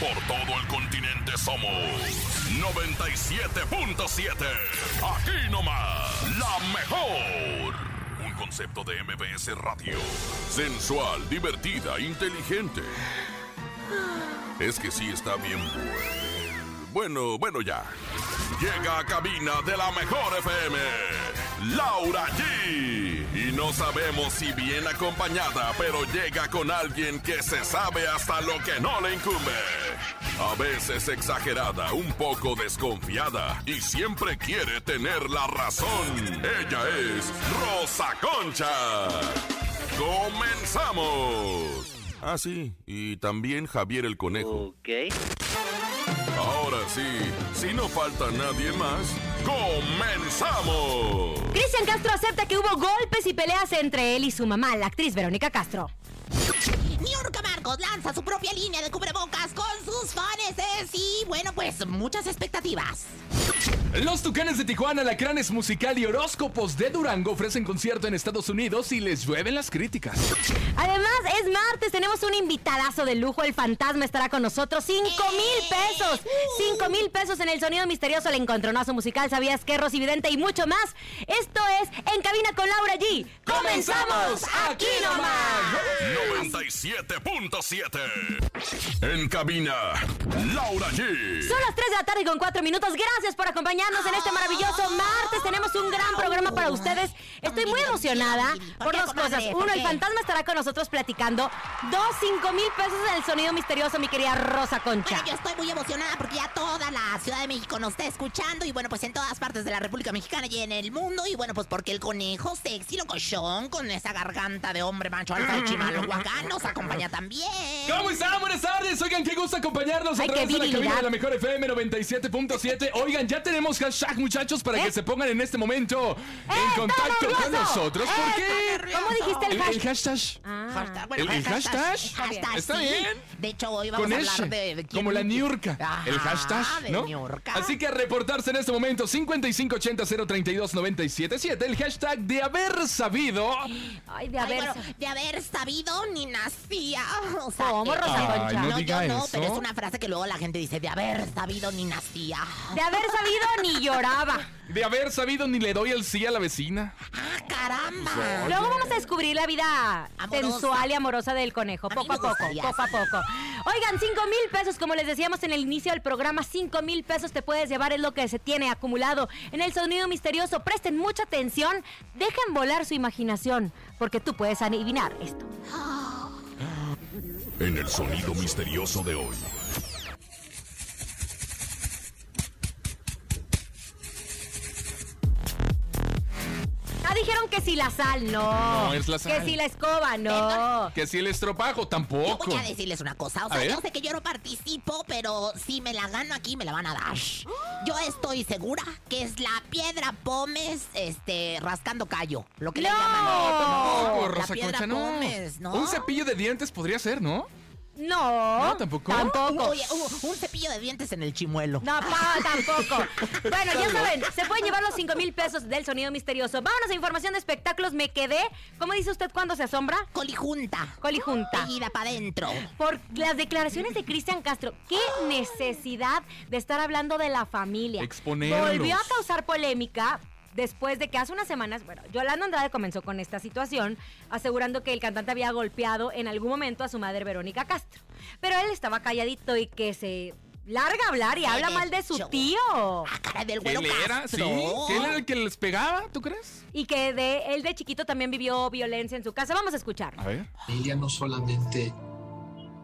Por todo el continente somos 97.7. Aquí nomás, la mejor. Un concepto de MBS Radio. Sensual, divertida, inteligente. Es que sí está bien bueno. Bueno, bueno ya. Llega a cabina de la mejor FM. Laura G. No sabemos si bien acompañada, pero llega con alguien que se sabe hasta lo que no le incumbe. A veces exagerada, un poco desconfiada y siempre quiere tener la razón. Ella es Rosa Concha. ¡Comenzamos! Ah, sí, y también Javier el Conejo. Ok. Ahora sí, si no falta nadie más, ¡comenzamos! Cristian Castro acepta que hubo golpes y peleas entre él y su mamá, la actriz Verónica Castro. Niurka Marcos lanza su propia línea de cubrebocas con sus fanes y bueno, pues muchas expectativas. Los Tucanes de Tijuana, Lacranes Musical y Horóscopos de Durango ofrecen concierto en Estados Unidos y les llueven las críticas. Además, es martes, tenemos un invitadazo de lujo. El fantasma estará con nosotros. ¡Cinco mil pesos! ¡Cinco mil pesos en el sonido misterioso! El encontronazo musical, ¿sabías que Rosy Vidente y mucho más? Esto es En Cabina con Laura G. ¡Comenzamos aquí nomás! 97.7 En cabina, Laura G. Son las 3 de la tarde con 4 minutos. Gracias por acompañarnos en este maravilloso martes. Tenemos un gran programa para ustedes. Estoy muy emocionada por dos cosas. Uno, el fantasma estará con nosotros platicando. Dos, cinco mil pesos en el sonido misterioso, mi querida Rosa Concha. Bueno, yo estoy muy emocionada porque ya toda la Ciudad de México nos está escuchando y bueno, pues en todas partes de la República Mexicana y en el mundo. Y bueno, pues porque el conejo sexy, locochón, con esa garganta de hombre macho alfa y chimalhuacán nos acompaña también. ¿Cómo están? Buenas tardes. Oigan, qué gusto acompañarnos a Ay, través de la cabina de la mejor FM 97.7. Oigan, ya tenemos hashtag, muchachos, para ¿Eh? que se pongan en este momento en contacto con nosotros. ¡Eh, ¿Por qué? está nervioso! ¿Cómo dijiste el El, el hashtag? hashtag. Ah. Hashtag, bueno, ¿El- el hashtag? ¿Está sí. bien? De hecho, hoy vamos Con a hablar de, de quién- como la Niurka, el hashtag, de ¿no? Niurka. Así que a reportarse en este momento 5580-032-977, el hashtag de haber sabido. Ay, de Ay, haber. bueno, de haber sabido ni nacía. O sea, ¿Cómo, Rosa Ay, Concha? no No, diga yo no, eso. pero es una frase que luego la gente dice, de haber sabido ni nacía. De haber sabido ni lloraba. De haber sabido ni le doy el sí a la vecina. ¡Ah, caramba! Luego vamos a descubrir la vida Amorosa. sensual y amorosa del conejo, A poco a me poco, gustaría, poco a poco. Oigan, cinco mil pesos, como les decíamos en el inicio del programa, cinco mil pesos te puedes llevar, es lo que se tiene acumulado en el sonido misterioso. Presten mucha atención, dejen volar su imaginación, porque tú puedes adivinar esto. En el sonido misterioso de hoy. Ah, dijeron que si la sal, no. No, es la sal. Que si la escoba, no. Que si el estropajo Yo tampoco. voy a decirles una cosa, o sea, yo sé que yo no participo, pero si me la gano aquí me la van a dar. Yo estoy segura que es la piedra pómez, este, rascando callo, lo que le No. llaman. Oh, No, la Rosa piedra Concha, no. pómez, ¿no? Un cepillo de dientes podría ser, ¿no? No. No, ¿tampoco? Tampoco. Oye, un, un cepillo de dientes en el chimuelo. No, pa, tampoco. Bueno, ya saben, se pueden llevar los 5 mil pesos del sonido misterioso. Vámonos a información de espectáculos. Me quedé. ¿Cómo dice usted cuando se asombra? Colijunta. Colijunta. Seguida para adentro. Por las declaraciones de Cristian Castro. Qué necesidad de estar hablando de la familia. Exponerlos. Volvió a causar polémica. Después de que hace unas semanas, bueno, Yolanda Andrade comenzó con esta situación, asegurando que el cantante había golpeado en algún momento a su madre Verónica Castro. Pero él estaba calladito y que se larga a hablar y habla mal de su tío. Ah, cara del güero ¿Él era? ¿Sí? Castro. ¿Que él era el que les pegaba, tú crees? Y que de él de chiquito también vivió violencia en su casa. Vamos a escuchar. A ver. familia no solamente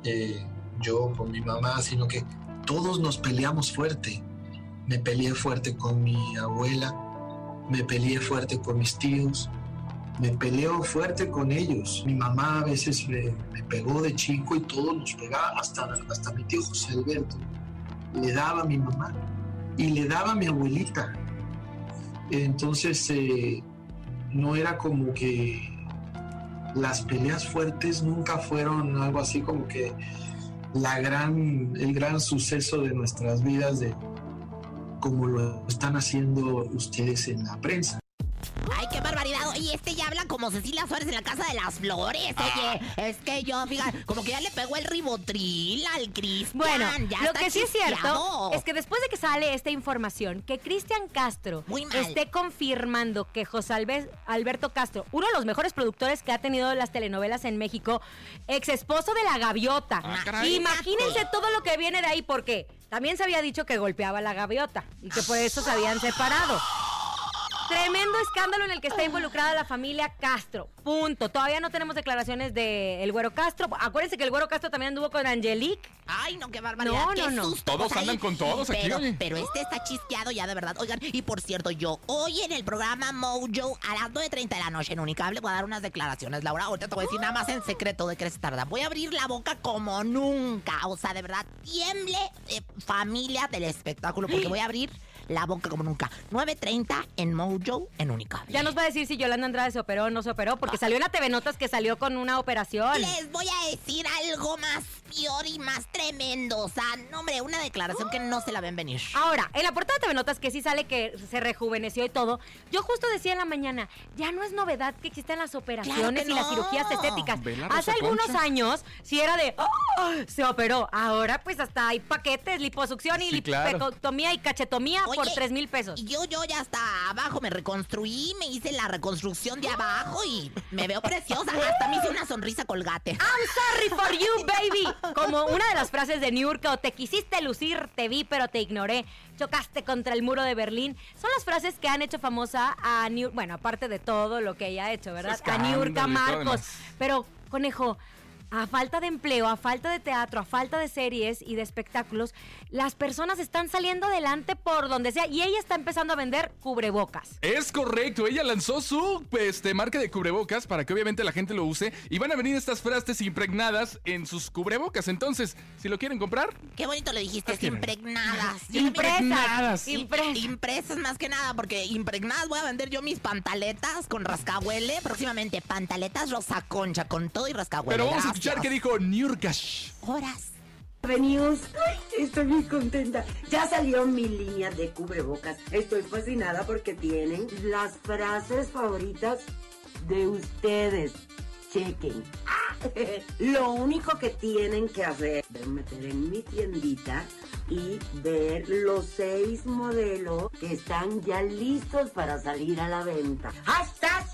eh, yo con mi mamá, sino que todos nos peleamos fuerte. Me peleé fuerte con mi abuela, me peleé fuerte con mis tíos, me peleo fuerte con ellos. Mi mamá a veces me, me pegó de chico y todos nos pegaba, hasta, hasta mi tío José Alberto. Le daba a mi mamá y le daba a mi abuelita. Entonces eh, no era como que las peleas fuertes nunca fueron algo así como que la gran, el gran suceso de nuestras vidas de como lo están haciendo ustedes en la prensa. Ay, qué barbaridad. Oye, este ya habla como Cecilia Suárez en la Casa de las Flores. Oye, es que yo, fíjate, como que ya le pegó el ribotril al Cristian. Bueno, ya lo que sí es cierto es que después de que sale esta información, que Cristian Castro esté confirmando que José Albe- Alberto Castro, uno de los mejores productores que ha tenido las telenovelas en México, ex esposo de la gaviota. Ah, caray. Imagínense todo lo que viene de ahí, porque también se había dicho que golpeaba a la gaviota y que por eso se habían separado. Tremendo escándalo en el que está involucrada la familia Castro. Punto. Todavía no tenemos declaraciones de el Güero Castro. Acuérdense que el Güero Castro también anduvo con Angelique. Ay, no, qué barbaridad. No, qué no, no. susto. Todos Pues andan con todos aquí, pero, oye. Pero este está chisqueado ya, de verdad. Oigan, y por cierto, yo hoy en el programa Mojo a las 9.30 de la noche en Unicable voy a dar unas declaraciones. Laura, ahorita te voy a decir nada más en secreto de qué se tarda. Voy a abrir la boca como nunca. O sea, de verdad, tiemble eh, familia del espectáculo porque voy a abrir la boca como nunca. 9.30 en Mojo en Unicable. Ya nos va a decir si Yolanda Andrade se operó o no se operó, porque salió en la TV Notas que salió con una operación. Les voy a decir algo más peor y más tremendo. O sea, no, hombre, una declaración que no se la ven venir. Ahora, en la portada de TV Notas que sí sale que se rejuveneció y todo, yo justo decía en la mañana, ya no es novedad que existen las operaciones y las cirugías estéticas. Hace algunos Concha. años, si era de, "Oh, se operó. Ahora, pues hasta hay paquetes, liposucción y Sí, claro. lipotomía y cachetomía por 3 mil pesos. Y yo, yo ya hasta abajo me reconstruí, me hice la reconstrucción de abajo y me veo preciosa. Hasta me hice una sonrisa colgate. I'm sorry for you, baby. Como una de las frases de Niurka, o te quisiste lucir, te vi, pero te ignoré. Chocaste contra el muro de Berlín. Son las frases que han hecho famosa a Niurka. Bueno, aparte de todo lo que ella ha hecho, ¿verdad? A Niurka Marcos. Pero, conejo. A falta de empleo, a falta de teatro, a falta de series y de espectáculos, las personas están saliendo adelante por donde sea y ella está empezando a vender cubrebocas. Es correcto, ella lanzó su este, marca de cubrebocas para que obviamente la gente lo use y van a venir estas frases impregnadas en sus cubrebocas. Entonces, si lo quieren comprar, Qué bonito le dijiste, impregnadas. Yo. Impregnadas. Impresas. Impresas más que nada, porque impregnadas voy a vender yo mis pantaletas con rascahuele. Próximamente, pantaletas rosa concha con todo y rascahuele. pero vamos a. escuchar qué dijo Niurkash. Horas. Bienvenidos. Ay, estoy muy contenta. Ya salió mi línea de cubrebocas. Estoy fascinada porque tienen las frases favoritas de ustedes. Chequen. Lo único que tienen que hacer es meter en mi tiendita y ver los seis modelos que están ya listos para salir a la venta. ¡Hashtag!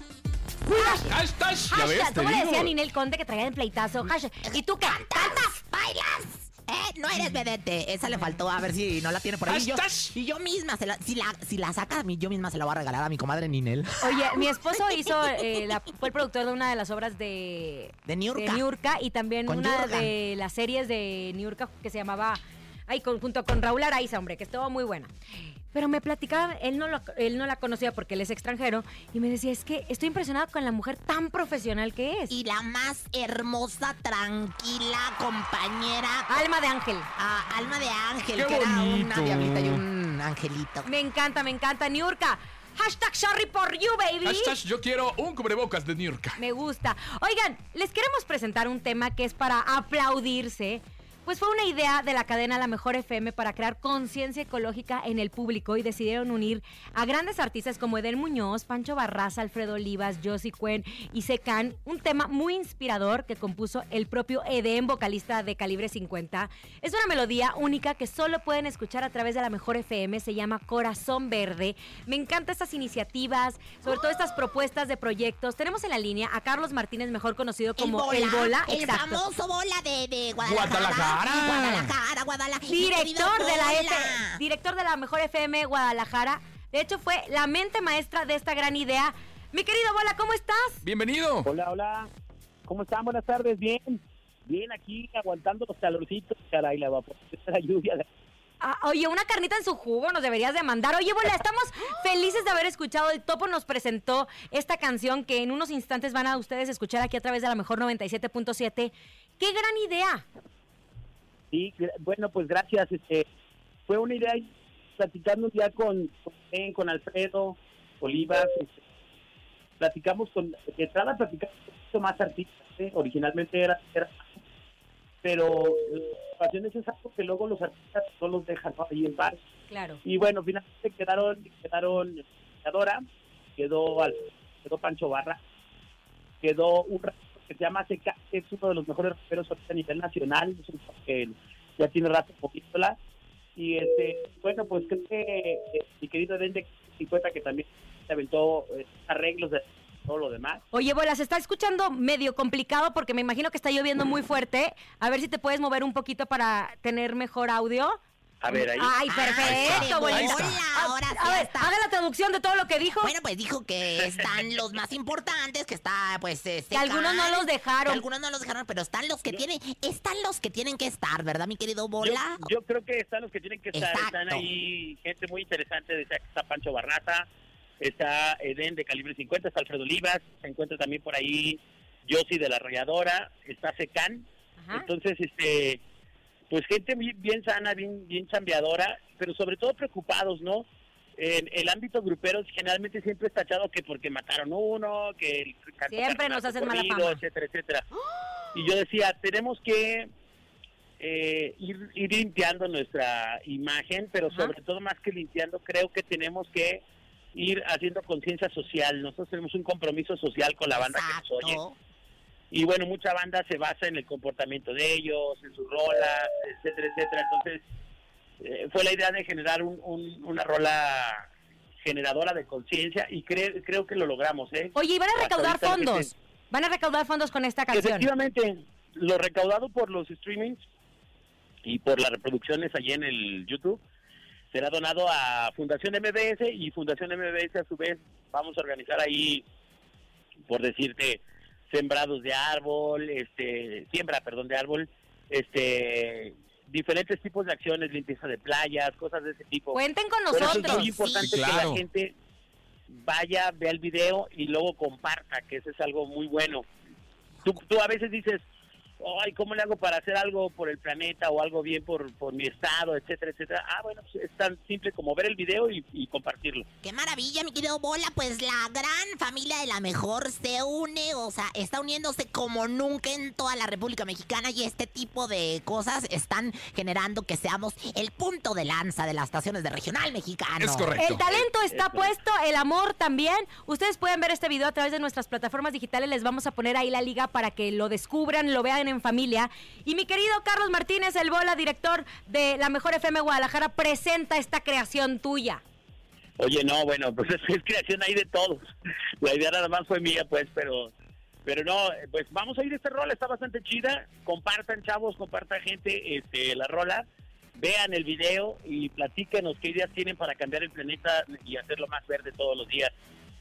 Hashtag, ya ves, Hashtag, te ¿cómo le decía digo. Ninel Conde que traía el pleitazo? Hashtag, ¿Y tú qué? ¿Cantas? ¿Bailas? Eh, no eres vedette. Esa le faltó. A ver si no la tiene por ahí. Y yo, y yo misma, se la, si, la, si la saca a mí, yo misma se la voy a regalar a mi comadre Ninel. Oye, mi esposo hizo, eh, la- fue el productor de una de las obras de, De Niurka. de Niurka y también Con una Yurga. de las series de Niurka que se llamaba, ay, con- junto con Raúl Araiza, hombre, que estuvo muy buena. Pero me platicaba, él no, lo- él no la conocía porque él es extranjero, y me decía, es que estoy impresionado con la mujer tan profesional que es. Y la más hermosa, tranquila, compañera. Alma de ángel. ah, alma de ángel, Qué que era una bonito. diablita y un angelito. Me encanta, me encanta. Niurka. Hashtag sorry for you, baby. Hashtag yo quiero un cubrebocas de Niurka. Me gusta. Oigan, les queremos presentar un tema que es para aplaudirse. Pues fue una idea de la cadena La Mejor FM para crear conciencia ecológica en el público y decidieron unir a grandes artistas como Edel Muñoz, Pancho Barraza, Alfredo Olivas, Josie Cuen y Secan, un tema muy inspirador que compuso el propio Eden, vocalista de Calibre 50. Es una melodía única que solo pueden escuchar a través de La Mejor FM, se llama Corazón Verde. Me encantan estas iniciativas, sobre todo estas propuestas de proyectos. Tenemos en la línea a Carlos Martínez, mejor conocido como El Bola, el exacto. famoso bola de, de Guadalajara. Guadalajara. Guadalajara, Guadalajara. Director de la F, Bola. director de la Mejor FM Guadalajara. De hecho, fue la mente maestra de esta gran idea. Mi querido Bola, ¿cómo estás? Bienvenido. Hola, hola. ¿Cómo están? Buenas tardes. Bien. Bien aquí, aguantando los calorcitos, caray, la vapor, la lluvia. Ah, oye, una carnita en su jugo nos deberías de mandar. Oye, bueno, estamos felices de haber escuchado. El Topo nos presentó esta canción que en unos instantes van a ustedes escuchar aquí a través de la mejor 97.7. ¡Qué gran idea! Sí, bueno, pues gracias. Este, fue una idea platicando día con, con, Ben, con Alfredo Olivas. este, platicamos con, de entrada platicamos un poquito más artistas, ¿eh? originalmente era, era- pero las ocasiones es algo que luego los artistas no los dejan ¿no? ahí en bar. Claro. Y bueno, finalmente quedaron, quedaron Adora, quedó, quedó Pancho Barra, quedó un que se llama Seca, que es uno de los mejores raperos a nivel nacional, que ya tiene rato poquítola. Y este, bueno, pues creo que eh, mi querido Eden de 50 que también se aventó eh, arreglos de todo lo demás. Oye, Bola, se está escuchando medio complicado porque me imagino que está lloviendo muy fuerte. A ver si te puedes mover un poquito para tener mejor audio. A ver, ahí. Ay, perfecto, bolita. ahora sí a ver, está. haga la traducción de todo lo que dijo. Bueno, pues dijo que están los más importantes, que está, pues, eh, Que algunos no los dejaron. que algunos no los dejaron, pero están los que tienen, están los que tienen que estar, ¿verdad, mi querido Bola? yo creo que están los que tienen que estar. Exacto. Están ahí gente muy interesante. Está Pancho Barraza, está Eden de calibre 50, está Alfredo Olivas, se encuentra también por ahí Yossi de la Arrolladora, está Secan. Entonces, este, pues gente bien sana, bien, bien chambeadora, pero sobre todo preocupados, ¿no? En el ámbito grupero generalmente siempre es tachado que porque mataron uno, que el Siempre nos hacen mala fama. etcétera, etcétera. Y yo decía, tenemos que eh, ir, ir limpiando nuestra imagen, pero Ajá. sobre todo más que limpiando, creo que tenemos que ir haciendo conciencia social. Nosotros tenemos un compromiso social con la banda que nos oye. Y bueno, mucha banda se basa en el comportamiento de ellos, en sus rolas, etcétera, etcétera. Entonces, eh, fue la idea de generar un- un- una rola generadora de conciencia y cre- creo que lo logramos, ¿eh? Oye, y van a recaudar fondos. Van a recaudar fondos con esta canción. Efectivamente, lo recaudado por los streamings y por las reproducciones allí en el YouTube será donado a Fundación MBS y Fundación MBS a su vez vamos a organizar ahí, por decirte, sembrados de árbol, este, siembra, perdón, de árbol, este, diferentes tipos de acciones, limpieza de playas, cosas de ese tipo. Cuenten con eso es nosotros. muy importante Sí, que la gente vaya, vea el video y luego comparta, que eso es algo muy bueno. Tú, tú a veces dices, ay, ¿cómo le hago para hacer algo por el planeta o algo bien por, por mi estado, etcétera, etcétera? Ah, bueno, pues es tan simple como ver el video y, y compartirlo. Qué maravilla, mi querido Bola. Pues la gran familia de la mejor se une, o sea, está uniéndose como nunca en toda la República Mexicana y este tipo de cosas están generando que seamos el punto de lanza de las estaciones de regional mexicano. Es correcto. El talento está Es puesto, el amor también. Ustedes pueden ver este video a través de nuestras plataformas digitales. Les vamos a poner ahí la liga para que lo descubran, lo vean en familia. Y mi querido Carlos Martínez, el Bola, director de la Mejor FM Guadalajara, presenta esta creación tuya. Oye, no, bueno, pues es, es creación ahí de todos. La idea nada más fue mía, pues, pero pero no, pues vamos a ir a esta rola, está bastante chida. Compartan, chavos, compartan gente este, la rola. Vean el video y platíquenos qué ideas tienen para cambiar el planeta y hacerlo más verde todos los días.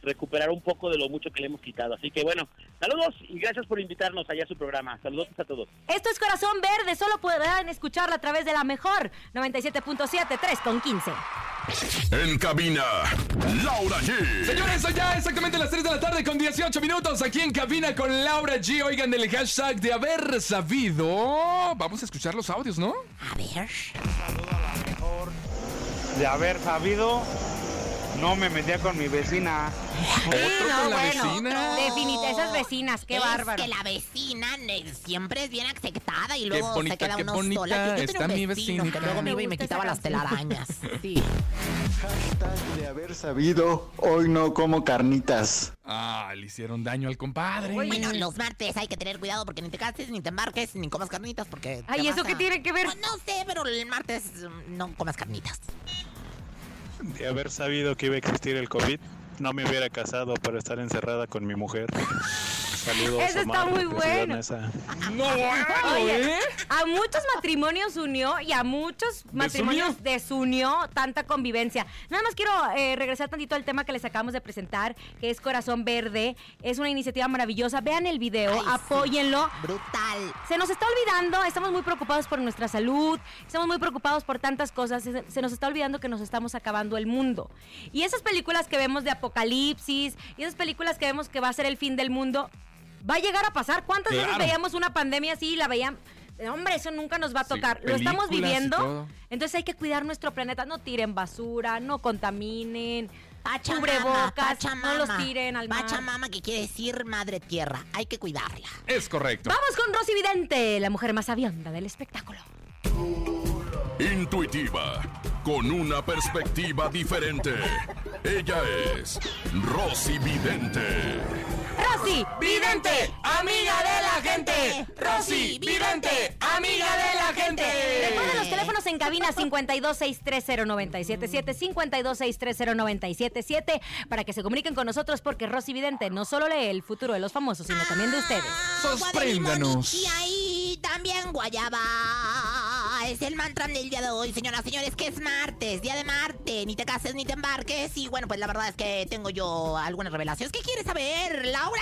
Recuperar un poco de lo mucho que le hemos quitado. Así que bueno, saludos y gracias por invitarnos allá a su programa. Saludos a todos. Esto es Corazón Verde, solo podrán escucharla a través de la Mejor 97.7, 3 con 15. En cabina, Laura G. Señores, son ya exactamente las 3 de la tarde con 18 minutos aquí en cabina con Laura G. Oigan del hashtag de haber sabido. Vamos a escuchar los audios, ¿no? A ver. de haber sabido, no me metía con mi vecina. Otro con la vecina. Definita, esas vecinas, qué es bárbaro. que la vecina ne- siempre es bien aceptada y luego bonita, se queda uno bonita sola. Yo tenía está un mi vecino vecinita. que luego me iba y me quitaba las telarañas. Sí. Hashtag de haber sabido, hoy no como carnitas. Ah, le hicieron daño al compadre. Bueno, los martes hay que tener cuidado porque ni te cases, ni te embarques, ni comas carnitas porque... Ay, ¿eso vas qué a- tiene que ver? Pues no sé, pero el martes mm, no comas carnitas. De haber sabido que iba a existir el COVID, no me hubiera casado para estar encerrada con mi mujer. Saludos. Eso está Omar, muy de Ciudad bueno. No, bueno, Oye, ¿eh? a muchos matrimonios unió y a muchos matrimonios desunió tanta convivencia. Nada más quiero eh, regresar tantito al tema que les acabamos de presentar, que es Corazón Verde. Es una iniciativa maravillosa. Vean el video, Ay, sí. apóyenlo. Brutal. Se nos está olvidando, estamos muy preocupados por nuestra salud, estamos muy preocupados por tantas cosas, se, se nos está olvidando que nos estamos acabando el mundo. Y esas películas que vemos de apocalipsis, y esas películas que vemos que va a ser el fin del mundo, va a llegar a pasar. ¿Cuántas veces veíamos una pandemia así y la veían? Hombre, eso nunca nos va a Sí, tocar. Lo estamos viviendo. Entonces hay que cuidar nuestro planeta. No tiren basura, no contaminen. Pachamama, Cubrebocas, Pachamama. no los tiren al mar. Pachamama, que quiere decir madre tierra. Hay que cuidarla. Es correcto. Vamos con Rosy Vidente, la mujer más avionda del espectáculo. Intuitiva, con una perspectiva diferente. Ella es Rosy Vidente. Rosy Vidente, amiga de la gente. Rosy Vidente, amiga de la gente. Recuerden los teléfonos en cabina 52630977, 52630977 para que se comuniquen con nosotros porque Rosy Vidente no solo lee el futuro de los famosos, sino también de ustedes. Sorpréndanos. Y ahí también guayaba. Es el mantra del día de hoy, señoras y señores, que es martes, día de Marte. Ni te cases ni te embarques. Y bueno, pues la verdad es que tengo yo algunas revelaciones. ¿Qué quieres saber, Laura?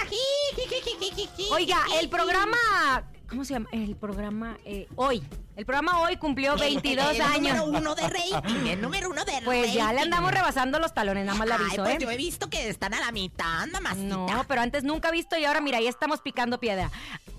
Oiga, el programa, ¿cómo se llama? El programa eh, hoy. El programa hoy cumplió 22 el años. número uno de rating, el número uno de Pues ya le rating. andamos rebasando los talones, nada más le Ay, aviso, pues ¿eh? yo he visto que están a la mitad, mamacita. No, pero antes nunca he visto y ahora mira, ahí estamos picando piedra.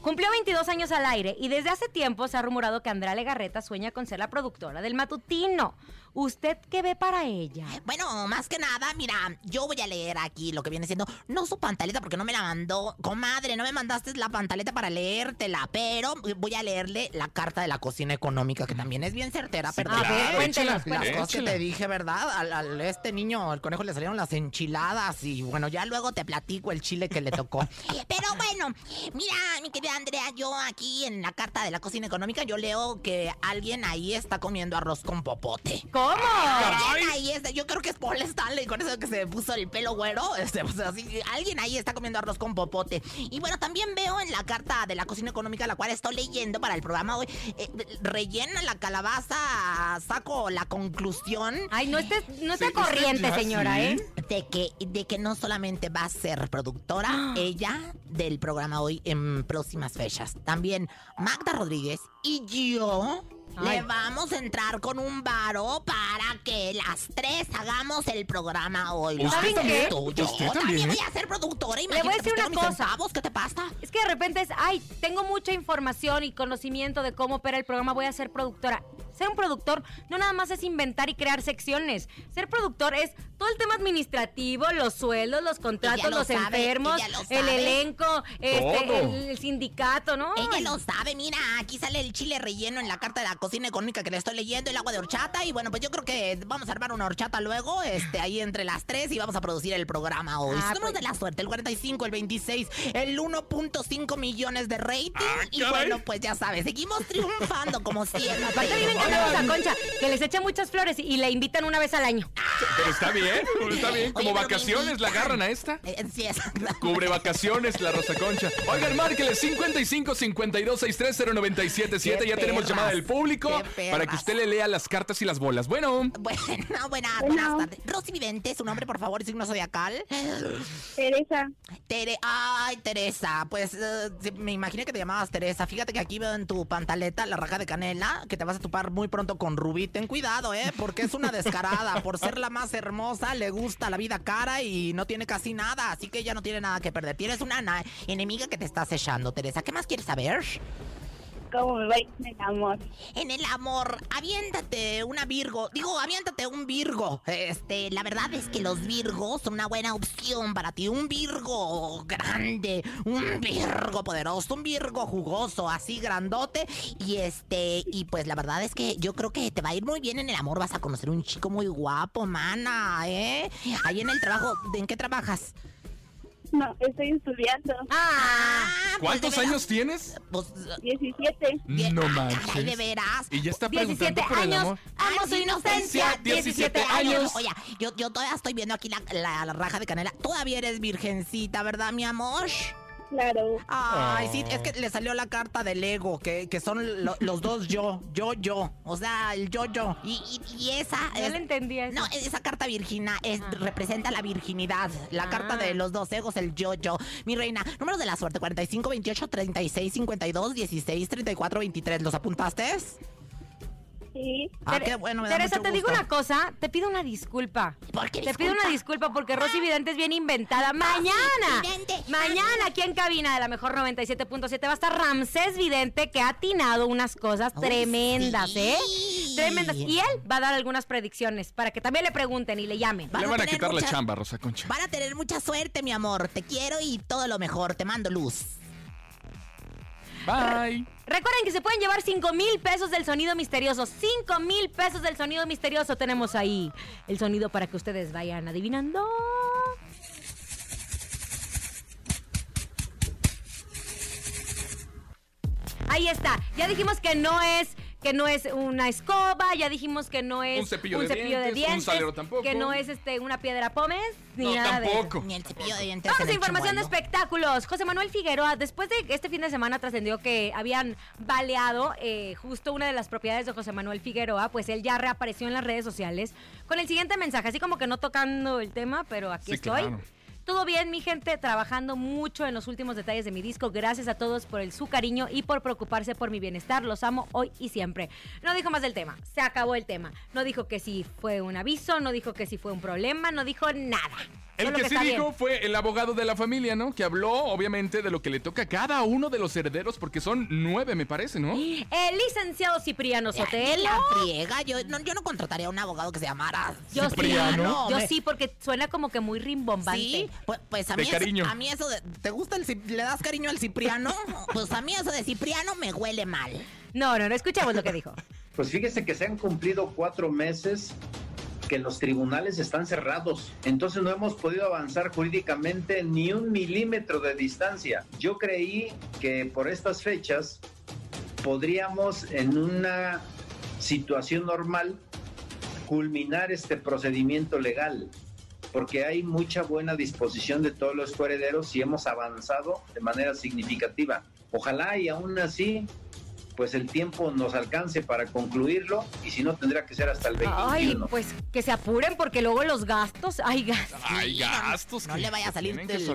Cumplió 22 años al aire y desde hace tiempo se ha rumorado que Andrea Legarreta sueña con ser la productora del matutino. ¿Usted qué ve para ella? Bueno, más que nada, mira, yo voy a leer aquí lo que viene siendo, no su pantaleta porque no me la mandó, comadre, no me mandaste la pantaleta para leértela, pero voy a leerle la carta de la cocina económica que también es bien certera, perdón. A ver, Claro, échala, Las cosas que te dije, ¿verdad? Al, al este niño, al conejo le salieron las enchiladas y bueno, ya luego te platico el chile que le tocó. Pero bueno, mira, mi querida Andrea, yo aquí en la carta de la cocina económica yo leo que alguien ahí está comiendo arroz con popote. ¿Cómo? Alguien ahí está, yo creo que es Paul Stanley con eso que se puso el pelo güero. Este, pues así, alguien ahí está comiendo arroz con popote. Y bueno, también veo en la carta de la cocina económica, la cual estoy leyendo para el programa hoy, eh, rellena la calabaza, saco la conclusión Ay, no esté, no esté Sí, corriente, ¿ah, señora, sí? ¿eh? de que, de que no solamente va a ser productora ella del programa hoy en próximas fechas. También Magda Rodríguez y yo Ay. le vamos a entrar con un varo para que las tres hagamos el programa hoy. Yo ¿Usted también también? voy a ser productora. voy a decir una cosa. centavos, ¿Qué te pasa? Es que de repente es, ay, tengo mucha información y conocimiento de cómo opera el programa, voy a ser productora. Ser un productor no nada más es inventar y crear secciones. Ser productor es todo el tema administrativo, los sueldos, los contratos, lo los sabe, enfermos, lo el elenco, este, el, el sindicato, ¿no? Ella lo sabe, mira, aquí sale el chile relleno en la carta de la cocina económica que le estoy leyendo, el agua de horchata, y bueno, pues yo creo que vamos a armar una horchata luego, este, ahí entre las tres, y vamos a producir el programa hoy. Ah, Somos pues. de la suerte, el 45, el 26, el 1.5 millones de rating, Ah, y bueno, pues ya sabes, seguimos triunfando como siempre. Aparte a Concha, que les echa muchas flores y, le invitan una vez al año. Pero está bien, está bien. Como Oye, vacaciones la agarran a esta. Eh, sí, es. Cubre vacaciones la Rosa Concha. Oigan, márquele 55 52 630 977. Qué Ya tenemos llamada del público para que usted le lea las cartas y las bolas. Bueno, Bueno, buena- buenas tardes. Rosy Vidente, su nombre, por favor, y signo zodiacal. Teresa, Tere, ay, Teresa, pues eh, me imaginé que te llamabas Teresa. Fíjate que aquí veo en tu pantaleta la raja de canela, que te vas a topar muy pronto con Rubí. Ten cuidado, ¿eh? Porque es una descarada. Por ser la más hermosa, le gusta la vida cara y no tiene casi nada. Así que ella no tiene nada que perder. Tienes una na- enemiga que te está acechando, Teresa. ¿Qué más quieres saber? ¿Cómo me en el amor? En el amor, aviéntate una Virgo. Digo, aviéntate un Virgo. Este, la verdad es que los Virgos son una buena opción para ti. Un Virgo grande, un Virgo poderoso, un Virgo jugoso, así grandote. Y este, y pues la verdad es que yo creo que te va a ir muy bien en el amor. Vas a conocer un chico muy guapo, mana, ¿eh? Ahí en el trabajo, ¿en qué trabajas? No, estoy estudiando. Ah, pues, ¿cuántos veras, años tienes? Pues, 17. bien- No ah, manches. de veras. Y ya está 17 preguntando por el años, amor. amo su inocencia. 17 años. Oye, yo, yo todavía estoy viendo aquí la, la- la raja de canela. Todavía eres virgencita, ¿verdad, mi amor? Claro. Ay, Oh. sí, es que le salió la carta del ego, que, que son lo- los dos yo, yo, yo. O sea, el yo, yo. Y, y- y esa. No es- le entendía eso. No, esa carta virgina es, representa la virginidad. La carta de los dos egos, el yo, yo. Mi reina, números de la suerte: 45, 28, 36, 52, 16, 34, 23. ¿Los apuntaste? Sí. Ah, qué bueno, me da Teresa, mucho te digo gusto. una cosa, te pido una disculpa. ¿Por qué Te pido una disculpa porque Rosy Vidente es bien inventada. Mañana, Vidente. mañana aquí en cabina de la mejor 97.7 va a estar Ramsés Vidente que ha atinado unas cosas Uy, tremendas, sí. ¿eh? Tremendas. Y él va a dar algunas predicciones para que también le pregunten y le llamen. Vas Le a van a tener quitar la mucha- chamba, Rosa Concha. Van a tener mucha suerte, mi amor. Te quiero y todo lo mejor. Te mando luz. Bye. Recuerden que se pueden llevar 5 mil pesos del sonido misterioso. 5 mil pesos del sonido misterioso tenemos ahí. El sonido para que ustedes vayan adivinando. Ahí está. Ya dijimos que no es que no es una escoba, ya dijimos que no es Un cepillo de dientes, un salero tampoco. que no es este una piedra pómez, ni No, nada de tampoco. Ni el cepillo de dientes. Vamos a información de espectáculos. José Manuel Figueroa, después de que este fin de semana trascendió que habían baleado eh, justo una de las propiedades de José Manuel Figueroa, pues él ya reapareció en las redes sociales con el siguiente mensaje, así como que no tocando el tema, pero aquí Sí, estoy. claro. Todo bien, mi gente, trabajando mucho en los últimos detalles de mi disco. Gracias a todos por el su cariño y por preocuparse por mi bienestar. Los amo hoy y siempre. No dijo más del tema. Se acabó el tema. No dijo que si fue un aviso, no dijo que si fue un problema, no dijo nada. El que sí dijo bien. fue el abogado de la familia, ¿no? Que habló, obviamente, de lo que le toca a cada uno de los herederos, porque son nueve, me parece, ¿no? El licenciado Cipriano Sotelo. la friega. Yo no, yo no contrataría a un abogado que se llamara Yo Cipriano. sí, yo sí, porque suena como que muy rimbombante. Sí, pues, pues a De mí eso- cariño. a mí eso de, ¿te gusta el le das cariño al Cipriano? Pues a mí eso de Cipriano me huele mal. No, no, no, escuchemos lo que dijo. Pues fíjese que se han cumplido cuatro meses que los tribunales están cerrados. Entonces no hemos podido avanzar jurídicamente ni un milímetro de distancia. Yo creí que por estas fechas podríamos en una situación normal culminar este procedimiento legal porque hay mucha buena disposición de todos los herederos y hemos avanzado de manera significativa. Ojalá y aún así pues el tiempo nos alcance para concluirlo y si no tendrá que ser hasta el 21. Ay, pues que se apuren porque luego los gastos, ay, gastos. Hay gastos. No le vaya a salir del.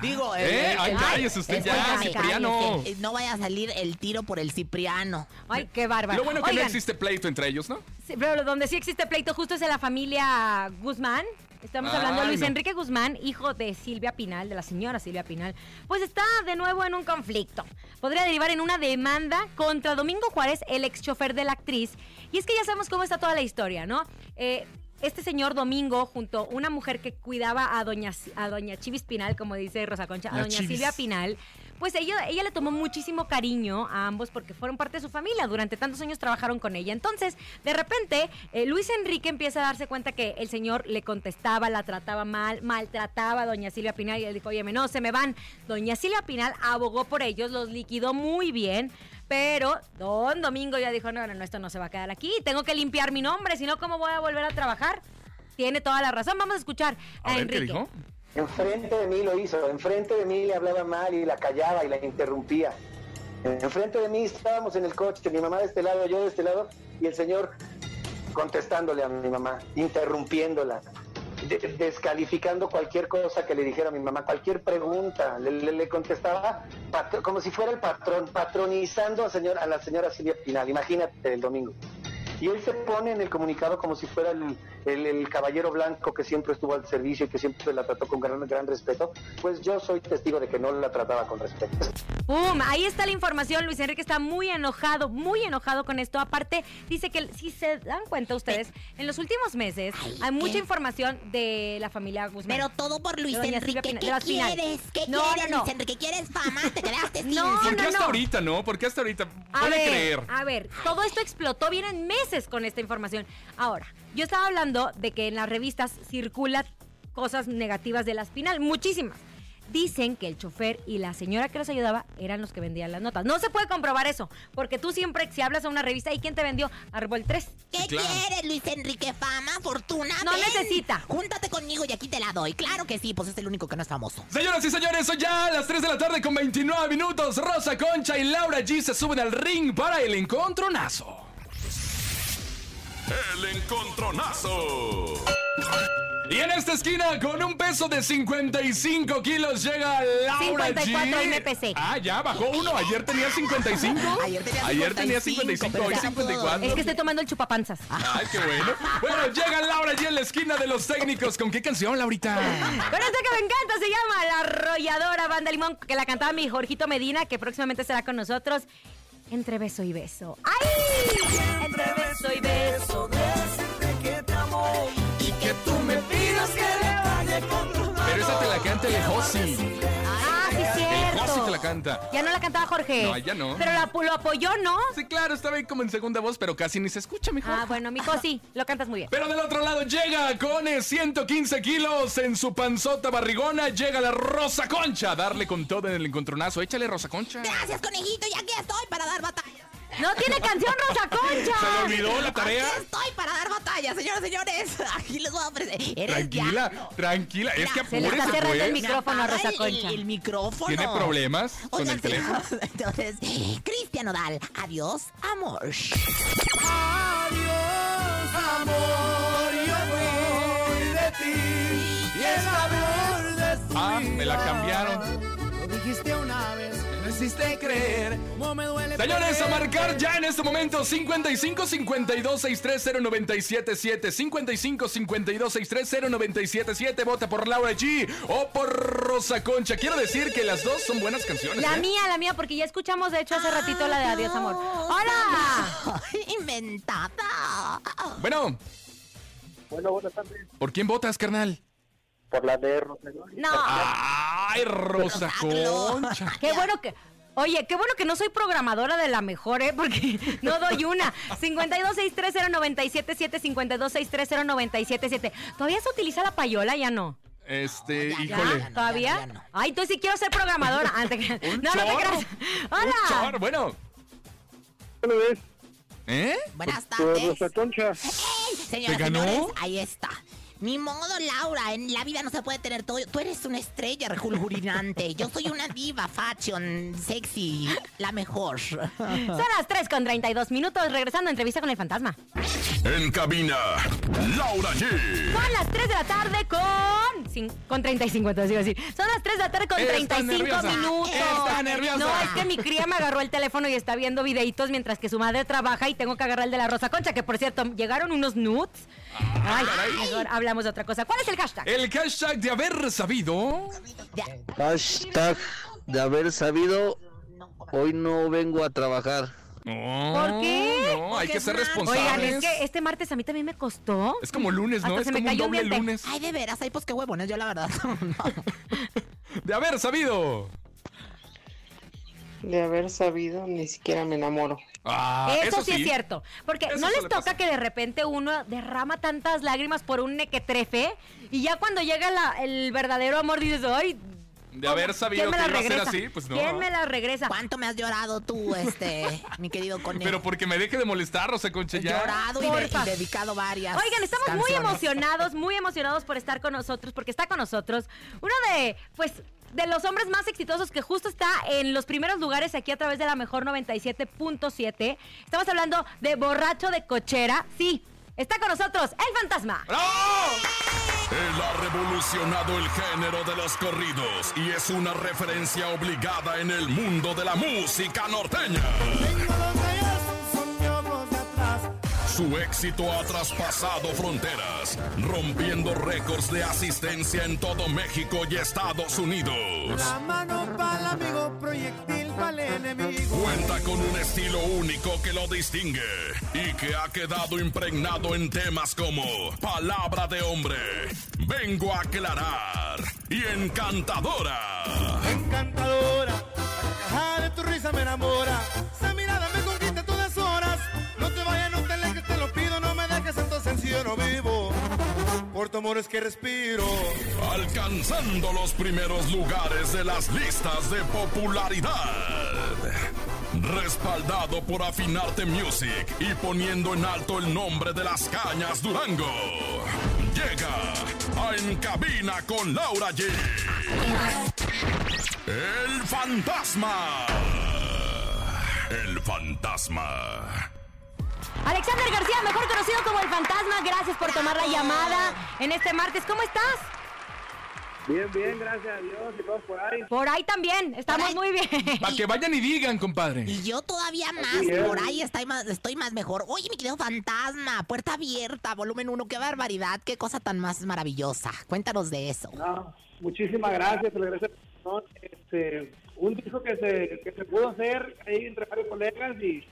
Digo, ¿Eh? el- Ay, el- cállese usted ya, Espérame, Cipriano. cállese. No vaya a salir el tiro por el Cipriano. Ay, qué bárbaro. Lo bueno que no existe pleito entre ellos, ¿no? sí, pero donde sí existe pleito justo es en la familia Guzmán. Estamos hablando de Luis no. Enrique Guzmán, hijo de Silvia Pinal, de la señora Silvia Pinal. Pues está de nuevo en un conflicto. Podría derivar en una demanda contra Domingo Juárez, el ex chofer de la actriz. Y es que ya sabemos cómo está toda la historia, ¿no? Eh, este señor Domingo, junto a una mujer que cuidaba a doña, a doña Chivis Pinal, como dice Rosa Concha, a La doña Chivis. Silvia Pinal, pues ella, ella le tomó muchísimo cariño a ambos porque fueron parte de su familia. Durante tantos años trabajaron con ella. Entonces, de repente, eh, Luis Enrique empieza a darse cuenta que el señor le contestaba, la trataba mal, maltrataba a doña Silvia Pinal y él dijo, oye, no, se me van. Doña Silvia Pinal abogó por ellos, los liquidó muy bien. Pero don Domingo ya dijo, no, no, no, esto no se va a quedar aquí. Tengo que limpiar mi nombre, si no, ¿cómo voy a volver a trabajar? Tiene toda la razón. Vamos a escuchar a, A ver, ¿qué Enrique. dijo? Enfrente de mí lo hizo, enfrente de mí le hablaba mal y la callaba y la interrumpía. Enfrente de mí estábamos en el coche, mi mamá de este lado, yo de este lado, y el señor contestándole a mi mamá, interrumpiéndola, de- descalificando cualquier cosa que le dijera a mi mamá, cualquier pregunta, le, contestaba como si fuera el patrón, patronizando a, señor, a la señora Silvia Pinal, imagínate el domingo. Y él se pone en el comunicado como si fuera el, el- el caballero blanco que siempre estuvo al servicio y que siempre la trató con gran, gran respeto. Pues yo soy testigo de que no la trataba con respeto. ¡Pum! Ahí está la información. Luis Enrique está muy enojado, muy enojado con esto. Aparte, dice que si se dan cuenta ustedes, en los últimos meses hay mucha información de la familia Guzmán. Pero todo por Luis Enrique. ¿Qué Pinal. quieres? ¿Qué No, quieres, no, no. Luis Enrique? ¿Quieres fama? Te quedaste sin... No, ¿Por qué no, hasta no. ahorita, no? ¿Por qué hasta ahorita? A Puede ver, creer. a ver, todo esto explotó, vienen meses con esta información. Ahora, yo estaba hablando de que en las revistas circulan cosas negativas de la espinal, muchísimas. Dicen que el chofer y la señora que los ayudaba eran los que vendían las notas. No se puede comprobar eso, porque tú siempre, si hablas a una revista, ¿y quién te vendió? Árbol 3. ¿Qué quieres, Luis Enrique? ¿Fama? ¿Fortuna? No Ven. necesita. Júntate conmigo y aquí te la doy. Claro que sí, pues es el único que no es famoso. Señoras y señores, son ya las 3 de la tarde con 29 minutos. Rosa Concha y Laura G se suben al ring para el encontronazo. El encontronazo. Y en esta esquina, con un peso de 55 kilos, llega Laura 54 G. pesé. Ah, ya bajó uno. Ayer tenía 55. Ayer tenía Ayer tenía 55, 55, hoy pero ya- 54. Es que estoy tomando el chupapanzas. Ay, qué bueno. Bueno, llega Laura G en la esquina de los técnicos. ¿Con qué canción, Laurita? Con esta que me encanta, se llama La Arrolladora Banda Limón, que la cantaba mi Jorgito Medina, que próximamente estará con nosotros. Entre beso y beso. ¡Ay! Entre beso y beso. Y que tú me pidas que le vaya Pero esa te la canta el Josi. Ah, sí, El Josi cierto. te la canta. Ya no la cantaba Jorge. No, ya no. Pero la- lo apoyó, ¿no? Sí, claro, estaba ahí como en segunda voz, pero casi ni se escucha, mejor. Ah, bueno, mi Josi, lo cantas muy bien. Pero del otro lado llega con eh, 115 kilos en su panzota barrigona. Llega la Rosa Concha darle con todo en el encontronazo. Échale, Rosa Concha. Gracias, conejito, y aquí estoy para dar batalla. ¡No tiene canción, Rosa Concha! ¿Se le olvidó la tarea? Aquí estoy para dar batalla, señoras y señores. Aquí les voy a ofrecer. Tranquila, diablo. tranquila. Es que Se le está cerrando el pues. micrófono a Rosa el- Concha. El, el micrófono. ¿Tiene problemas con el teléfono? Entonces, Cristian Odal, adiós, amor. Ah, me la cambiaron. dijiste una vez, hiciste creer. ¿Cómo me duele? Señores, a marcar ya en este momento 55 52 63 0977 55 52 63 0977 Vota por Laura G o por Rosa Concha. Quiero decir que las dos son buenas canciones. La ¿eh? mía, la mía, porque ya escuchamos de hecho hace ratito la de Adiós Amor. ¡Hola! Inventada. Bueno, Bueno, buenas tardes. ¿por quién votas, carnal? Por la de Rosa. No. Ay, Rosa Concha. Qué bueno que. Oye, qué bueno que no soy programadora de la mejor, ¿eh? Porque no doy una. 52630977, 52630977. ¿Todavía se utiliza la payola? Ya no. Este, ¿Ya? híjole. ¿Todavía? Ay, entonces sí quiero ser programadora. Ah, te creas. Un no, no te chorro. creas. Un chorro, Hola. Bueno, Bueno, ves, ¿eh? Buenas tardes. Rosa Concha. Señoras, ¿Te ganó? señores, ahí está. Ni modo, Laura, en la vida no se puede tener todo. Tú eres una estrella. Yo soy una diva, fashion, sexy, la mejor. Son las 3 con 32 minutos. Regresando a entrevista con el fantasma. En cabina, Laura G. Son las 3 de la tarde con. cin- con 35, entonces iba a decir. Son las 3 de la tarde con Está 35 nerviosa. minutos. Está nerviosa. No, es que mi cría me agarró el teléfono y está viendo videitos mientras que su madre trabaja y tengo que agarrar el de la Rosa Concha, que por cierto, llegaron unos nudes. Ay, mejor hablamos de otra cosa. ¿Cuál es el hashtag? El hashtag de haber sabido. Hashtag de haber sabido, hoy no vengo a trabajar. ¿Por qué? No, hay Porque que ser es martes. Oigan, responsables. es que este martes a mí también me costó. Es como lunes, ¿no? Hasta Es se me como un cayó un doble diente. lunes. Ay, de veras, ay, pues qué huevones, yo la verdad. De haber sabido. De haber sabido, ni siquiera me enamoro. Ah, eso, sí, es cierto. Porque Eso no les toca que de repente uno derrama tantas lágrimas por un nequetrefe y ya cuando llega la- el verdadero amor dices, ay, De haber sabido ¿quién que me iba la a ser regresa? así, pues no. ¿Quién me la regresa? ¿Cuánto me has llorado tú, este, mi querido conejo? Pero porque me deje de molestar, Rosa Concha, He ya. llorado y, de- Porfa. y dedicado varias. Oigan, estamos muy emocionados, muy emocionados por estar con nosotros, porque está con nosotros uno de, pues, de los hombres más exitosos que justo está en los primeros lugares aquí a través de la mejor 97.7. Estamos hablando de borracho de cochera. Sí, está con nosotros el fantasma. Él ha revolucionado el género de los corridos y es una referencia obligada en el mundo de la música norteña. Su éxito ha traspasado fronteras, rompiendo récords de asistencia en todo México y Estados Unidos. La mano para el amigo, proyectil para el enemigo. Cuenta con un estilo único que lo distingue y que ha quedado impregnado en temas como Palabra de Hombre, Vengo a aclarar y Encantadora. Encantadora, la de tu risa me enamora. Amores que respiro. Alcanzando los primeros lugares de las listas de popularidad. Respaldado por Afinarte Music y poniendo en alto el nombre de las cañas Durango. Llega a En Cabina con Laura G. El fantasma. El fantasma. Alexander García, mejor conocido como el fantasma, gracias por tomar la llamada en este martes. ¿Cómo estás? Bien, bien, gracias a Dios y todos por ahí. Por ahí también, estamos muy bien. Para que vayan y digan, compadre. Y yo todavía más, por ahí estoy más, estoy más mejor. Oye, mi querido fantasma, puerta abierta, volumen 1, qué barbaridad, qué cosa tan más maravillosa. Cuéntanos de eso. No, muchísimas gracias, te lo agradezco. No, Este, un disco que se, que se pudo hacer ahí entre varios colegas y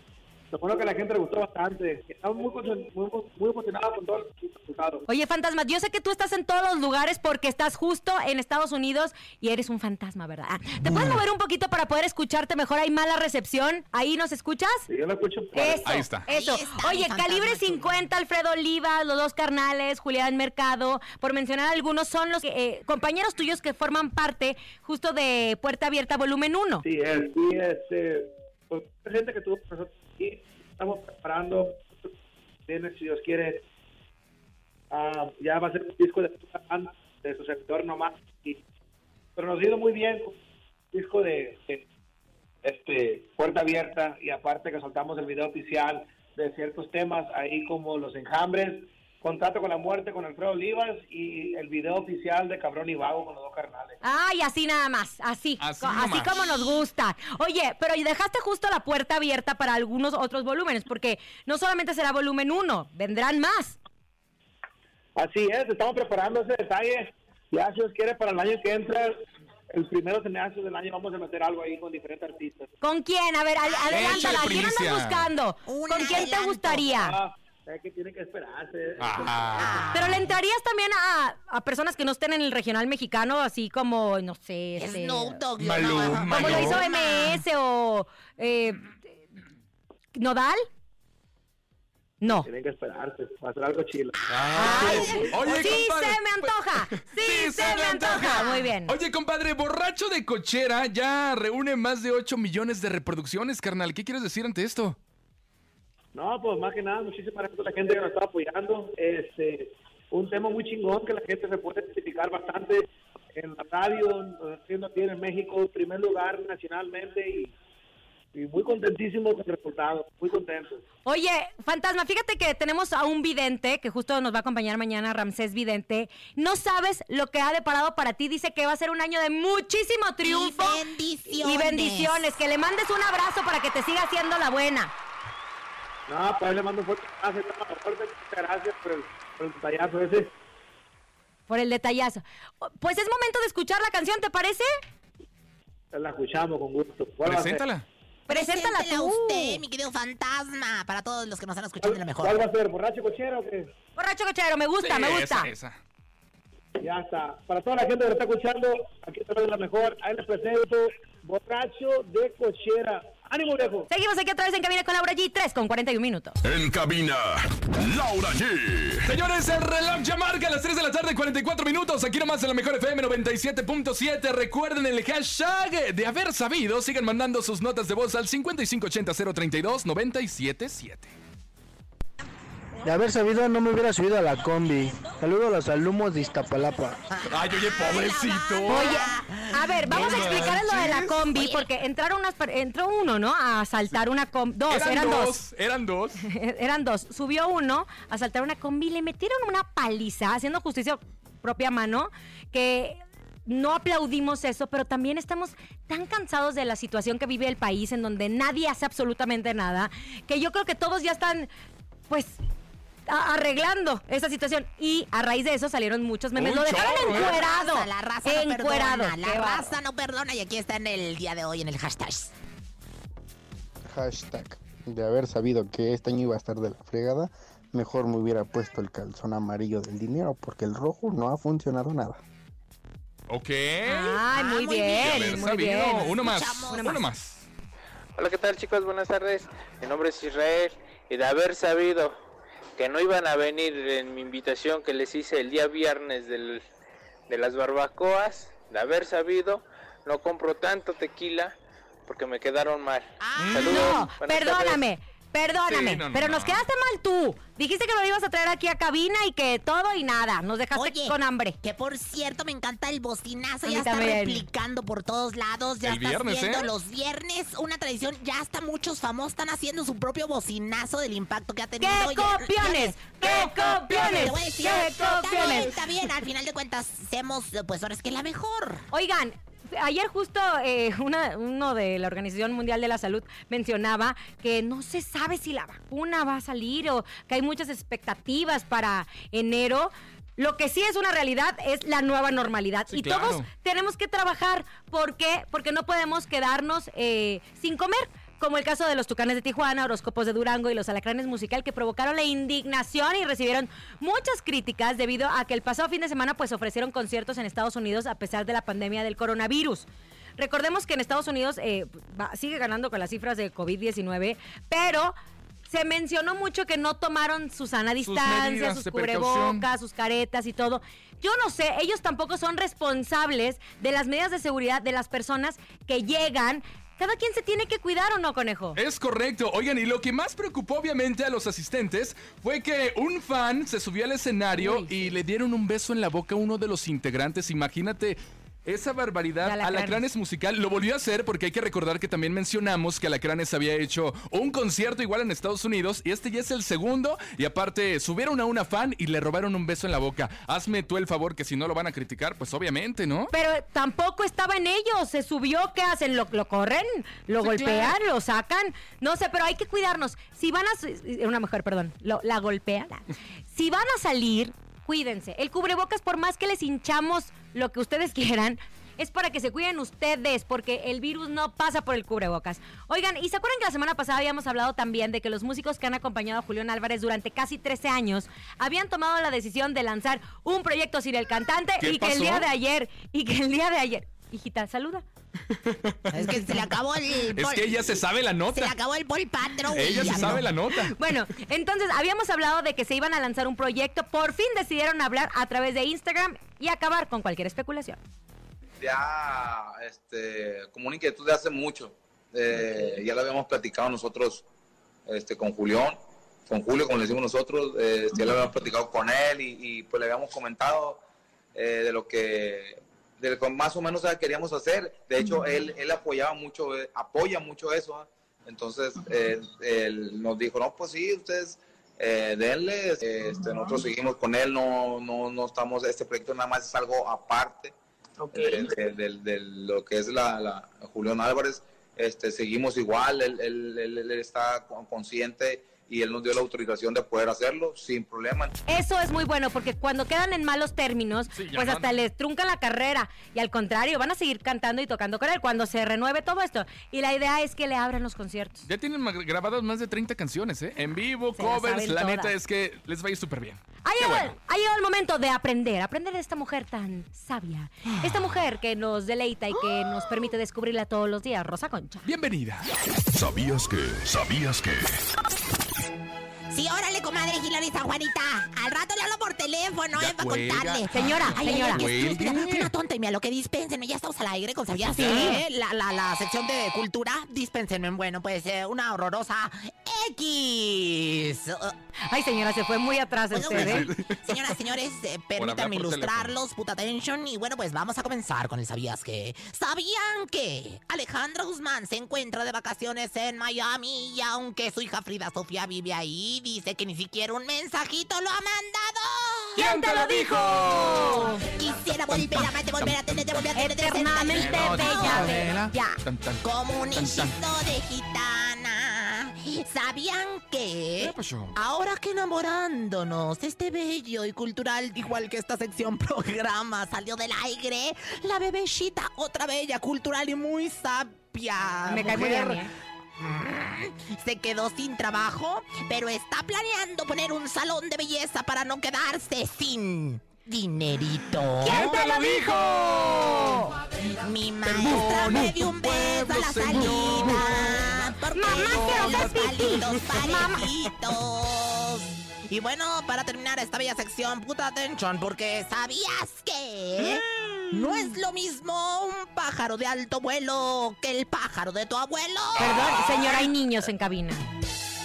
supongo que a la gente le gustó bastante. Estamos muy, muy, muy emocionados con todos los resultados. Oye, fantasma, yo sé que tú estás en todos los lugares porque estás justo en Estados Unidos y eres un fantasma, ¿verdad? Ah, ¿Te puedes mover un poquito para poder escucharte mejor? ¿Hay mala recepción? ¿Ahí nos escuchas? Sí, yo lo escucho. Eso, Ahí está. Eso. Ahí está, Oye, Calibre chulo. 50, Alfredo Olivas, los dos carnales, Julián Mercado, por mencionar algunos, son los eh, compañeros tuyos que forman parte justo de Puerta Abierta Volumen 1. Sí, es, sí, este, pues, la gente que tuvo nosotros aquí, estamos preparando, viene, si Dios quiere, ah, ya va a ser un disco de, de su sector nomás, y, pero nos ha ido muy bien disco de, de, este, puerta abierta, y aparte que soltamos el video oficial de ciertos temas, ahí como Los Enjambres, Contrato con la Muerte con Alfredo Olivas, y el video oficial de Cabrón y Vago con los dos carnales. Ay, así nada más, así, Así co- así, nomás. como nos gusta. Oye, pero dejaste justo la puerta abierta para algunos otros volúmenes, porque no solamente será volumen 1, vendrán más. Así es, estamos preparando ese detalle. Ya si Dios quiere para el año que entra, el primero semestre del año vamos a meter algo ahí con diferentes artistas. ¿Con quién? A ver, ad- adelántala, ¿quién andas buscando? Un ¿Con quién te gustaría? Ah, es que tienen que esperarse. Ajá. Pero le entrarías también a, a personas que no estén en el regional mexicano, así como, no sé, este, Snoop Dogg. Maluma. no, como lo hizo MS o eh, Nodal. No. Tienen que esperarse. Va a ser algo chilo. Ay, Oye, sí compadre, se me antoja. Sí, se, me antoja. Muy bien. Oye, compadre, Borracho de Cochera ya reúne más de 8 millones de reproducciones, carnal. ¿Qué quieres decir ante esto? No, pues más que nada, muchísimas gracias a la gente que nos está apoyando. Este, un tema muy chingón que la gente se puede identificar bastante en la radio, siendo aquí en México, en primer lugar nacionalmente y, y muy contentísimo con el resultado, muy contento. Oye, Fantasma, fíjate que tenemos a un vidente que justo nos va a acompañar mañana, Ramsés Vidente. No sabes lo que ha deparado para ti. Dice que va a ser un año de muchísimo triunfo. Y bendiciones. Y bendiciones. Que le mandes un abrazo para que te siga haciendo la buena. No, pues le mando un fuerte abrazo, muchas gracias por el, por el detallazo ese. Por el detallazo. Pues es momento de escuchar la canción, ¿te parece? La escuchamos con gusto. Preséntala. Preséntala tú. usted, mi querido fantasma, para todos los que nos están escuchando de lo mejor. ¿Cuál va a ser? ¿Borracho cochero o qué? Borracho cochero, me gusta, Sí, me gusta. Esa, esa. Ya está. Para toda la gente que lo está escuchando, aquí está la mejor. Ahí les presento Borracho de Cochera. ¡Ánimo, viejo! Seguimos aquí otra vez en Cabina con Laura G, 3 con 41 minutos. En cabina, Laura G. Señores, el reloj ya marca a las 3 de la tarde, 44 minutos. Aquí nomás en la mejor FM 97.7. Recuerden el hashtag de haber sabido. Sigan mandando sus notas de voz al 5580-032-977. De haber sabido, no me hubiera subido a la combi. Saludo a los alumnos de Iztapalapa. Ay, oye, pobrecito. Oye, a ver, vamos a No explicarles lo de la combi, porque entraron unas, entró uno, ¿no? A asaltar una combi. Dos, eran, dos. Eran dos. eran dos. Subió uno a asaltar una combi, le metieron una paliza, haciendo justicia propia mano, que no aplaudimos eso, pero también estamos tan cansados de la situación que vive el país, en donde nadie hace absolutamente nada, que yo creo que todos ya están, pues, arreglando esa situación. Y a raíz de eso salieron muchos memes. Lo dejaron ¿eh? encuerado. La raza, la raza no encuerado. perdona, la raza no perdona y aquí está en el día de hoy en el hashtag. Hashtag. De haber sabido que este año iba a estar de la fregada, mejor me hubiera puesto el calzón amarillo del dinero porque el rojo no ha funcionado nada. Ok. Ay, muy, muy De bien, haber muy sabido. bien. Uno más. Uno más. Hola, ¿qué tal chicos? Buenas tardes. Mi nombre es Israel y de haber sabido que no iban a venir en mi invitación que les hice el día viernes del- de las barbacoas, de haber sabido, no compro tanto tequila porque me quedaron mal. Saludos, No, perdóname, perdóname, Sí, no, no, pero no. nos quedaste mal tú. Dijiste que lo ibas a traer aquí a cabina y que todo y nada. Nos dejaste Oye, con hambre. Que por cierto, me encanta el bocinazo. Ya está también. replicando por todos lados. Ya El está viernes, haciendo ¿eh? los viernes una tradición. Ya hasta muchos famosos están haciendo su propio bocinazo del impacto que ha tenido. ¡Qué Oye, copiones! ¡Qué copiones! Te voy a decir, ¡Qué Está bien, copiones! está bien. Al final de cuentas, hacemos, pues ahora es que la mejor. Oigan, ayer justo eh, una- uno de la Organización Mundial de la Salud mencionaba que no se sabe si la vacuna va a salir o que hay muchas expectativas para enero. Lo que sí es una realidad es la nueva normalidad. Sí, y claro. todos tenemos que trabajar. ¿Por qué? Porque no podemos quedarnos eh, sin comer. Como el caso de los Tucanes de Tijuana, Horóscopos de Durango y los Alacranes Musical que provocaron la indignación y recibieron muchas críticas debido a que el pasado fin de semana pues ofrecieron conciertos en Estados Unidos a pesar de la pandemia del coronavirus. Recordemos que en Estados Unidos eh, va- sigue ganando con las cifras de COVID-19, pero se mencionó mucho que no tomaron su sana distancia, sus cubrebocas, sus caretas y todo. Yo no sé, ellos tampoco son responsables de las medidas de seguridad de las personas que llegan. Cada quien se tiene que cuidar o no, conejo. Es correcto. Oigan, y lo que más preocupó obviamente a los asistentes fue que un fan se subió al escenario y le dieron un beso en la boca a uno de los integrantes. Imagínate. Esa barbaridad, Alacranes. Alacranes musical, lo volvió a hacer porque hay que recordar que también mencionamos que Alacranes había hecho un concierto igual en Estados Unidos y este ya es el segundo y aparte subieron a una fan y le robaron un beso en la boca. Hazme tú el favor que si no lo van a criticar, pues obviamente, ¿no? Pero tampoco estaba en ellos. Se subió, ¿qué hacen? ¿Lo, lo corren? ¿Lo Sí, golpean? claro. ¿Lo sacan? No sé, pero hay que cuidarnos. Si van a... Una mujer, perdón. lo- la golpean. Si van a salir, cuídense. El cubrebocas, por más que les hinchamos lo que ustedes quieran, es para que se cuiden ustedes, porque el virus no pasa por el cubrebocas. Oigan, ¿y se acuerdan que la semana pasada habíamos hablado también de que los músicos que han acompañado a Julián Álvarez durante casi 13 años habían tomado la decisión de lanzar un proyecto sin el cantante ¿Qué y que el día de ayer, y que el día de ayer, hijita, saluda. Es que se le acabó el. Es Paul- que ella se sabe la Se le nota. acabó el Paul Patro, güey, Ella se no. sabe la nota. Bueno, entonces habíamos hablado de que se iban a lanzar un proyecto, por fin decidieron hablar a través de Instagram y acabar con cualquier especulación. ya este, como una inquietud de hace mucho. Eh, ya lo habíamos platicado nosotros este, con Julián, con Julio, como le decimos nosotros, eh, ya lo habíamos platicado con él y, y, pues le habíamos comentado eh, de lo que de lo más o menos queríamos hacer. De hecho, él, él apoyaba mucho, eh, apoya mucho eso. ¿ah? Entonces, eh, él nos dijo, no, pues sí, ustedes eh, denle, este, nosotros seguimos con él, no, no, no estamos, este proyecto nada más es algo aparte de, de- de- de lo que es la, la Julián Álvarez, este, seguimos igual, él, él- él- él está con- consciente y él nos dio la autorización de poder hacerlo sin problema. Eso es muy bueno porque cuando quedan en malos términos, Sí, pues hasta les truncan la carrera y al contrario, van a seguir cantando y tocando con él cuando se renueve todo esto. Y la idea es que le abran los conciertos. Ya tienen grabadas más de 30 canciones, ¿eh? En vivo, Se covers. La neta es que les va a ir súper bien. Ha llegado, bueno. ha llegado el momento de aprender, aprender de esta mujer tan sabia. Esta mujer que nos deleita y que nos permite descubrirla todos los días, Rosa Concha. Bienvenida. ¿Sabías que? ¿Sabías que? Sí, órale, comadre San Juanita. Al rato le hablo por teléfono, Ya eh, para contarle. Señora, ay, señora. Ay, ay, mira, una tonta y mira lo que dispensenme. Ya estamos al aire con Sabías Sí. qué? La, la, la sección de cultura, dispénsenme. Bueno, pues eh, una horrorosa X. Uh, Ay, señora, se fue muy atrás Bueno, usted, ¿eh? bueno, señoras, señores, eh, permítanme ilustrarlos, puta atention. Y bueno, pues vamos a comenzar con el ¿Sabías qué? ¿Sabían que Alejandra Guzmán se encuentra de vacaciones en Miami? Y aunque su hija Frida Sofía vive ahí, dice que ni siquiera un mensajito lo ha mandado. ¿Quién te lo dijo? Quisiera volver a amarte, volver a tenerte, volver a tenerte. Eternamente bella. bella. Ya. Como un tan. de gitana. ¿Sabían que? ¿Qué pasó? Ahora que enamorándonos, este bello y cultural, igual que esta sección programa, salió del aire, la bebecita, otra bella, cultural y muy sabia. Me cae muy bien, mm, Se quedó sin trabajo, pero está planeando poner un salón de belleza para no quedarse sin dinerito. ¿Quién te lo dijo? Mi maestra me dio un beso a la salida. Porque Mamá, quiero parejitos. Y bueno, para terminar esta bella sección, puta atención, porque ¿sabías que no es lo mismo un pájaro de alto vuelo que el pájaro de tu abuelo? Perdón, señora, hay niños en cabina.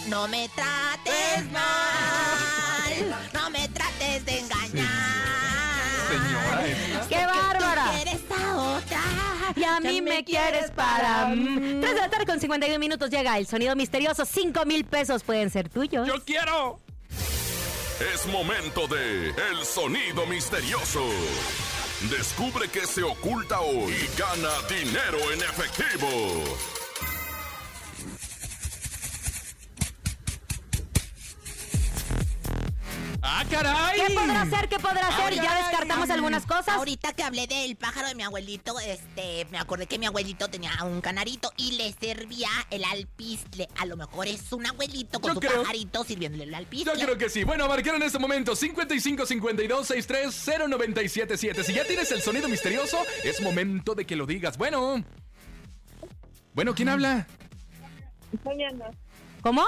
No me trates mal, no Y a mí me quieres para... mm. 3 de la tarde con 51 minutos llega el sonido misterioso. 5 mil pesos pueden ser tuyos. ¡Yo quiero! Es momento de El Sonido Misterioso. Descubre qué se oculta hoy y gana dinero en efectivo. ¡Ah, caray! ¿Qué podrá ser? ¿Qué podrá ser? Ya descartamos algunas cosas. Ahorita que hablé del pájaro de mi abuelito, este, me acordé que mi abuelito tenía un canarito y le servía el alpiste. A lo mejor es un abuelito con Yo su creo- pajarito sirviéndole el alpiste. Yo creo que sí. Bueno, a marcar en este momento 55 52 63 0977. Si ya tienes el sonido misterioso, es momento de que lo digas. Bueno. Bueno, ¿quién habla? Soy Ana. ¿Cómo?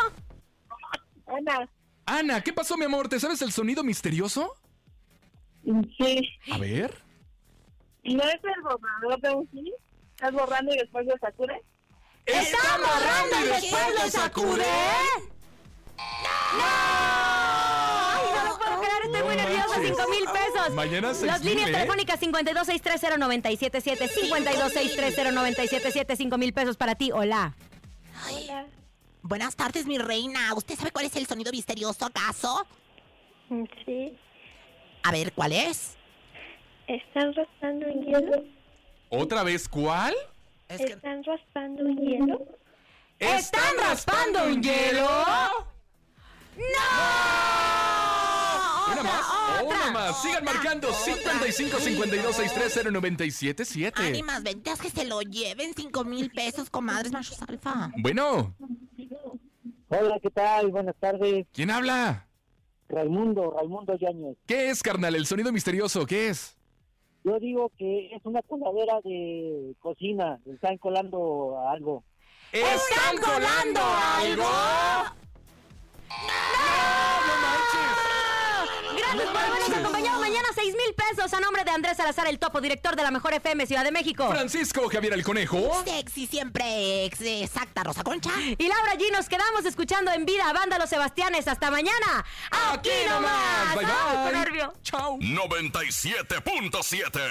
Ana. Ana, ¿qué pasó, mi amor? ¿Te sabes el sonido misterioso? Sí. A ver. ¿No es el borrador de un sí? ¿Estás borrando y después lo sacudes? ¿Está borrando y después lo sacude? ¡No! ¡Ay, no lo puedo creer! Estoy muy nerviosa. manches. 5 mil pesos. Mañana seis Las líneas ¿eh? telefónicas 52630977, 52630977, 5 mil pesos para ti. Hola. Hola. Buenas tardes, mi reina. ¿Usted sabe cuál es el sonido misterioso, acaso? Sí. A ver, ¿cuál es? ¿Están raspando un hielo? ¿Otra vez cuál? ¿Están raspando un hielo? ¿Están raspando un hielo? ¡No! Una más. otra. Una más. Sigan marcando 55 52 63 0977. Ánimas, ventas que se lo lleven. Cinco mil pesos, comadres machos alfa. Bueno, Hola, ¿qué tal? Buenas tardes. ¿quién habla? Raimundo, Raimundo Yáñez. ¿Qué es, carnal? El sonido misterioso, ¿qué es? Yo digo que es una coladera de cocina. Están colando algo. ¿Están colando algo? Gracias por habernos acompañado mañana. 6 mil pesos a nombre de Andrés Salazar, el topo director de la Mejor FM Ciudad de México. Francisco Javier el Conejo. Sexy siempre ex- exacta, Rosa Concha. Y Laura G, nos quedamos escuchando en vida a Banda Los Sebastianes. Hasta mañana. Aquí nomás. Bye, Ay, qué bye. nervio. Chao. 97.7